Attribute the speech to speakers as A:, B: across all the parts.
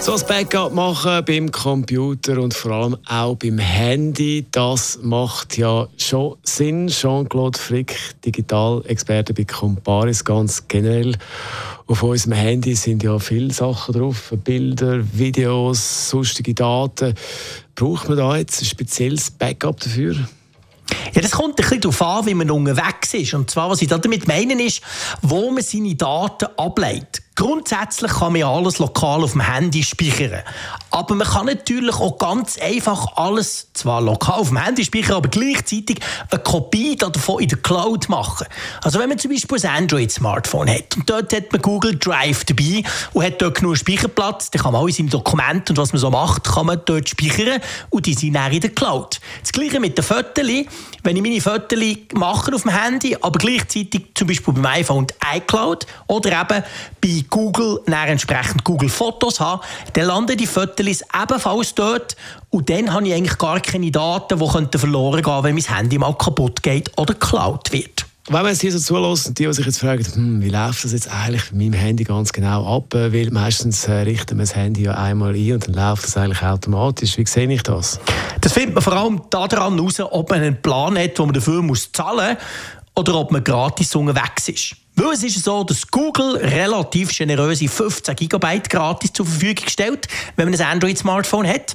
A: so ein Backup machen beim Computer und vor allem auch beim Handy, das macht ja schon Sinn. Jean-Claude Frick, Digitalexperte bei Comparis, ganz generell. Auf unserem Handy sind ja viele Sachen drauf, Bilder, Videos, sonstige Daten. Braucht man da jetzt ein spezielles Backup dafür?
B: Ja, das kommt ein bisschen darauf an, wie man unterwegs ist. Und zwar, was ich damit meine, ist, wo man seine Daten ableitet. Grundsätzlich kann man ja alles lokal auf dem Handy speichern. Aber man kann natürlich auch ganz einfach alles, zwar lokal auf dem Handy speichern, aber gleichzeitig eine Kopie davon in der Cloud machen. Also wenn man zum Beispiel ein Android-Smartphone hat und dort hat man Google Drive dabei und hat dort genug Speicherplatz, dann kann man alle seine Dokumente und was man so macht, kann man dort speichern und die sind dann in der Cloud. Das gleiche mit den Fotos. Wenn ich meine Fotos mache auf dem Handy, aber gleichzeitig zum Beispiel beim iPhone iCloud oder eben bei Google dann entsprechend Google Fotos habe, dann landen die Fotos ebenfalls dort und dann habe ich eigentlich gar keine Daten, die verloren gehen wenn mein Handy mal kaputt geht oder geklaut wird.
A: Wenn man es hier so zulässt und die, die sich jetzt fragen, hm, wie läuft das jetzt eigentlich mit meinem Handy ganz genau ab, weil meistens äh, richten wir das Handy ja einmal ein und dann läuft das eigentlich automatisch. Wie sehe ich das?
B: Das findet man vor allem daran heraus, ob man einen Plan hat, wo man dafür muss zahlen muss oder ob man gratis unterwegs ist. Weil es ist so, dass Google relativ generöse 15 GB gratis zur Verfügung stellt, wenn man ein Android-Smartphone hat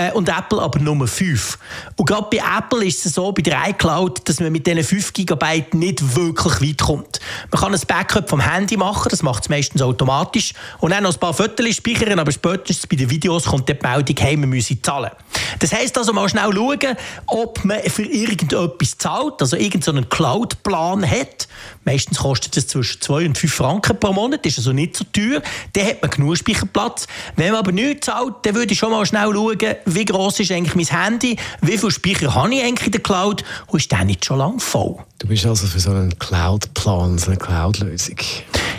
B: äh, und Apple aber nur 5. Und gerade bei Apple ist es so, bei der iCloud, dass man mit diesen 5 GB nicht wirklich weit kommt. Man kann ein Backup vom Handy machen, das macht es meistens automatisch, und dann noch ein paar Fotos speichern, aber spätestens bei den Videos kommt die Meldung, hey, wir müssen zahlen. Das heisst also mal schnell schauen, ob man für irgendetwas zahlt, also irgendeinen Cloud-Plan hat. Meistens kostet es zwischen 2 und 5 Franken pro Monat, ist also nicht so teuer. Dann hat man genug Speicherplatz. Wenn man aber nichts zahlt, dann würde ich schon mal schnell schauen, wie groß ist eigentlich mein Handy, wie viel Speicher habe ich eigentlich in der Cloud und ist der nicht schon lange voll?
A: Du bist also für so einen Cloud-Plan, so eine Cloud-Lösung.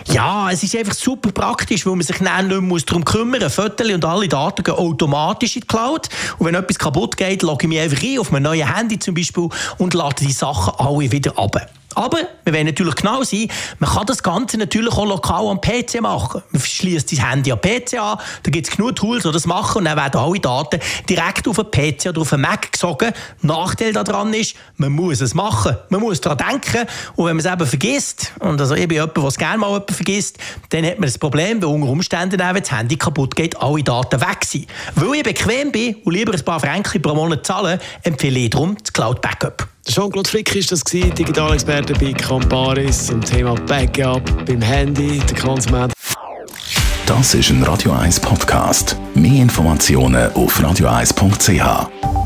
B: Ja, es ist einfach super praktisch, weil man sich dann nicht mehr darum kümmern muss. Fotos und alle Daten gehen automatisch in die Cloud. Und wenn etwas kaputt geht, logge ich mich einfach ein, auf mein neues Handy zum Beispiel, und lade die Sachen alle wieder ab. Aber wir wollen natürlich genau sein, man kann das Ganze natürlich auch lokal am PC machen. Man schließt sein Handy am PC an, da gibt es genug Tools, die das machen und dann werden alle Daten direkt auf den PC oder auf den Mac gesogen. Nachteil daran ist, man muss es machen. Man muss daran denken und wenn man es eben vergisst, und also ich bin jemand, der es gerne mal jemand vergisst, dann hat man das Problem, weil unter Umständen, wenn das Handy kaputt geht, alle Daten weg sind. Weil ich bequem bin und lieber ein paar Franken pro Monat zahle, empfehle ich darum das Cloud Backup.
A: Jean-Claude Frick ist das, Digitalexperte bei Comparis zum Thema Backup beim Handy, der Konsument.
C: Das ist ein Radio 1 Podcast. Mehr Informationen auf radio1.ch.